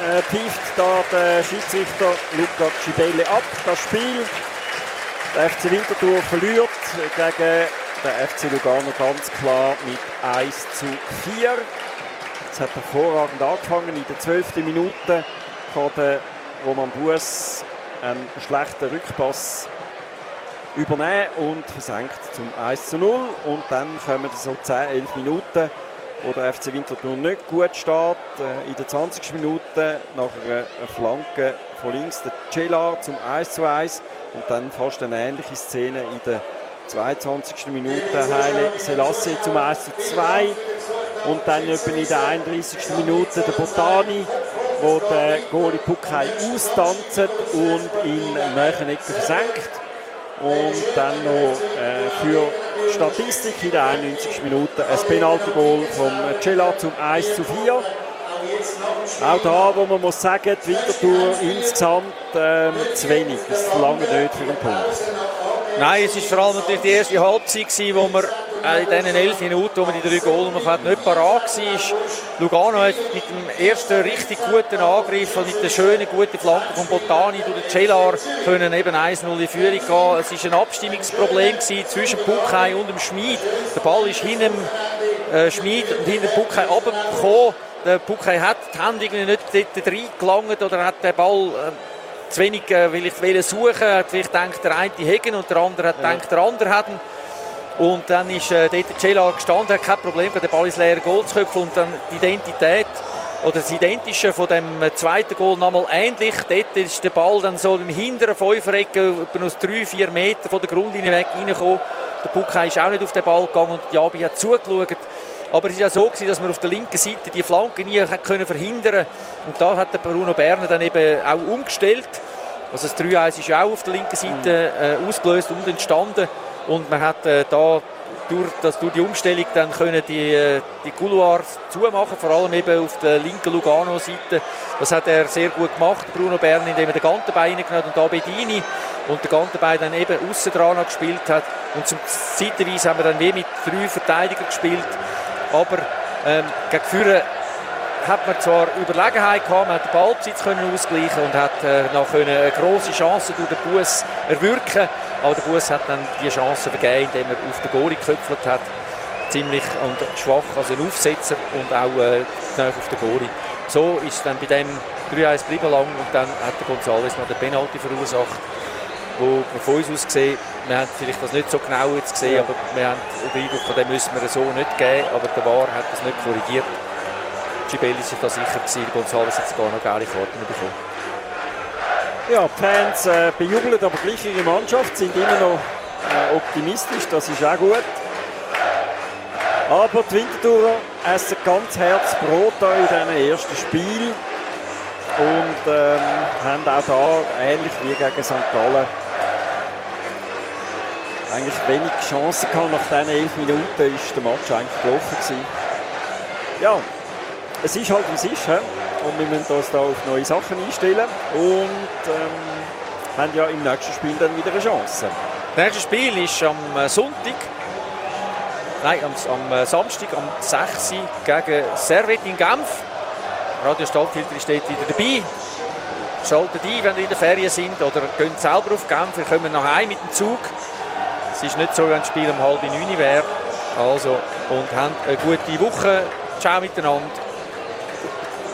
äh, da der Schiedsrichter Luca Cibelle ab. Das Spiel. Der FC Winterthur verliert gegen den FC Lugano ganz klar mit 1 zu 4. Es hat hervorragend angefangen. In der 12. Minute kann der Roman Buß einen schlechten Rückpass übernehmen und versenkt zum 1 zu 0. Und dann kommen so 10, 11 Minuten, wo der FC Winterthur nicht gut steht. Äh, in der 20. Minute nach einer Flanke von links der Cellar zum 1 zu 1 und dann fast eine ähnliche Szene in der 22. Minute Heile Selassie zum 1 zu 2 und dann etwa in der 31. Minute der Botani wo der Goalie Pukai austanzt und ihn näher versenkt. Und dann noch äh, für Statistik in der 91. Minute ein Penalty-Goal von Cella zum 1 zu 4. Auch da, wo man muss sagen, die Wintertour insgesamt ähm, zu wenig. Es lange nicht für den Punkt. Nein, es war vor allem natürlich die erste Halbzeit, wo wir äh, in diesen elf Minuten, wo man die drei Goal noch hat, nicht parat war. Lugano hat mit dem ersten richtig guten Angriff und mit der schönen, guten Flanke von Botani durch den Celar können eben 1-0 in Führung gehen. Es war ein Abstimmungsproblem zwischen Buchheim und dem Schmid. Der Ball ist hinter dem äh, Schmid und hinter dem Buchheim runtergekommen. Der Buchheim hat die Hände irgendwie nicht dort reingelangt oder hat den Ball äh, zu wenig äh, will ich suchen. Hat vielleicht gedacht, der eine hegen und der andere hat ja. gedacht, der andere hat ihn. Und dann ist äh, dort Cella gestanden, hat kein Problem, den Ball ins leere Goal zu köpfen und dann die Identität oder das Identische von dem zweiten Goal nochmal ähnlich. Dort ist der Ball dann so im hinteren Fünferecke etwa noch drei, vier Meter von der Grundlinie weg reingekommen. Der Bucke ist auch nicht auf den Ball gegangen und Jabi hat zugeschaut. Aber es war ja so, gewesen, dass man auf der linken Seite die Flanke nie können verhindern Und da hat der Bruno Berner dann eben auch umgestellt. Also das 3-1 ist ja auch auf der linken Seite äh, ausgelöst und entstanden. Und man hat äh, da durch, das, durch die Umstellung dann können die, äh, die Couloirs zumachen, vor allem eben auf der linken Lugano-Seite. Das hat er sehr gut gemacht, Bruno Bern, indem er den Gantenbein reingenommen und da Bedini und der Gantenbein dann eben außen dran gespielt hat. Und zum Seitenweise haben wir dann wie mit drei Verteidigern gespielt, aber ähm, gegen Führer hat man zwar Überlegenheit gehabt, man hat den Ballbesitz können ausgleichen und hat äh, noch eine große Chance durch den Bus erwirken aber der Bus hat dann die Chance vergeben, indem er auf den Goalie geköpft hat. Ziemlich und schwach, also ein Aufsetzer und auch äh, auf den Goalie. So ist dann bei dem 3-1 bleiben lang und dann hat der González noch den Penalty verursacht, wo man von uns aus gesehen, wir haben vielleicht das nicht so genau jetzt gesehen, ja. aber wir haben den Eindruck, von dem müssen wir so nicht geben, aber der VAR hat das nicht korrigiert. Gibelli war da sicher, gewesen, González hat sogar noch geile Karten bekommen. Ja, die Fans äh, bejubeln aber gleich ihre Mannschaft, sind immer noch äh, optimistisch, das ist auch gut. Aber die Winterthurer essen ganz Herzbrot in diesem ersten Spiel und ähm, haben auch da, ähnlich wie gegen St. Gallen, eigentlich wenig Chancen gehabt. Nach diesen elf Minuten ist der Match eigentlich gelaufen gewesen. Ja, es ist halt wie es ist. He? Und wir müssen uns da auf neue Sachen einstellen. Und ähm, haben ja im nächsten Spiel dann wieder eine Chance. Das nächste Spiel ist am äh, Sonntag. Nein, am, am äh, Samstag, am 6. gegen Servet in Genf. Radio Stadtfilter dort wieder dabei. Schaltet ein, wenn ihr in der Ferien sind oder gehen selber auf Genf. Wir kommen nach Hause mit dem Zug. Es ist nicht so, wenn das Spiel um halb neun wäre. Also, und haben eine gute Woche. Ciao miteinander.